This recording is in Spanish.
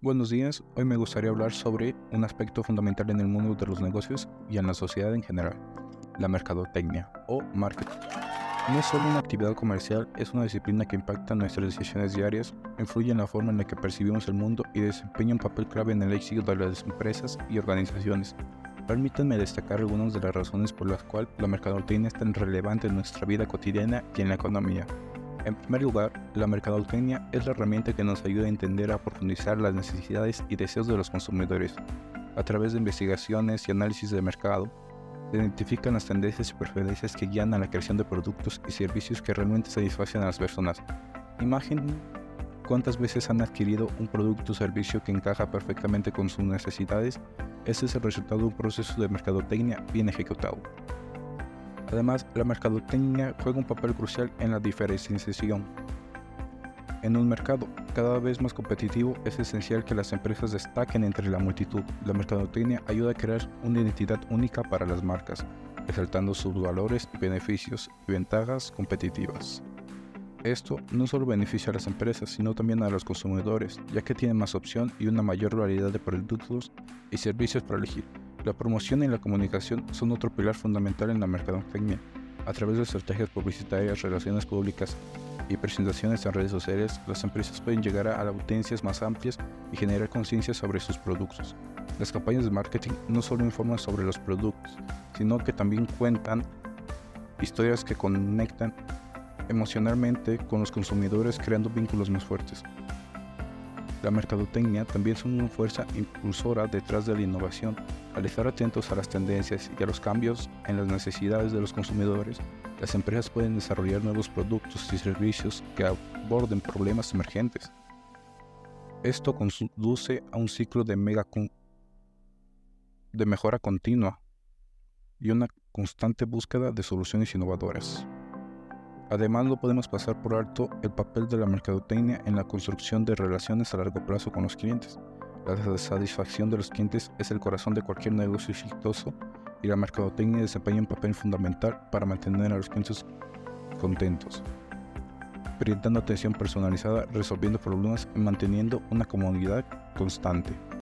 Buenos días, hoy me gustaría hablar sobre un aspecto fundamental en el mundo de los negocios y en la sociedad en general, la mercadotecnia o marketing. No es solo una actividad comercial, es una disciplina que impacta nuestras decisiones diarias, influye en la forma en la que percibimos el mundo y desempeña un papel clave en el éxito de las empresas y organizaciones. Permítanme destacar algunas de las razones por las cuales la mercadotecnia es tan relevante en nuestra vida cotidiana y en la economía. En primer lugar, la mercadotecnia es la herramienta que nos ayuda a entender a profundizar las necesidades y deseos de los consumidores. A través de investigaciones y análisis de mercado, se identifican las tendencias y preferencias que guían a la creación de productos y servicios que realmente satisfacen a las personas. Imaginen cuántas veces han adquirido un producto o servicio que encaja perfectamente con sus necesidades. Este es el resultado de un proceso de mercadotecnia bien ejecutado. Además, la mercadotecnia juega un papel crucial en la diferenciación. En un mercado cada vez más competitivo es esencial que las empresas destaquen entre la multitud. La mercadotecnia ayuda a crear una identidad única para las marcas, resaltando sus valores, beneficios y ventajas competitivas. Esto no solo beneficia a las empresas, sino también a los consumidores, ya que tienen más opción y una mayor variedad de productos y servicios para elegir. La promoción y la comunicación son otro pilar fundamental en la mercadotecnia. A través de estrategias publicitarias, relaciones públicas y presentaciones en redes sociales, las empresas pueden llegar a audiencias más amplias y generar conciencia sobre sus productos. Las campañas de marketing no solo informan sobre los productos, sino que también cuentan historias que conectan emocionalmente con los consumidores creando vínculos más fuertes. La mercadotecnia también es una fuerza impulsora detrás de la innovación. Al estar atentos a las tendencias y a los cambios en las necesidades de los consumidores, las empresas pueden desarrollar nuevos productos y servicios que aborden problemas emergentes. Esto conduce a un ciclo de, mega mejora continua y una constante búsqueda de soluciones innovadoras. Además, no podemos pasar por alto el papel de la mercadotecnia en la construcción de relaciones a largo plazo con los clientes. La satisfacción de los clientes es el corazón de cualquier negocio exitoso y la mercadotecnia desempeña un papel fundamental para mantener a los clientes contentos, brindando atención personalizada, resolviendo problemas y manteniendo una comunidad constante.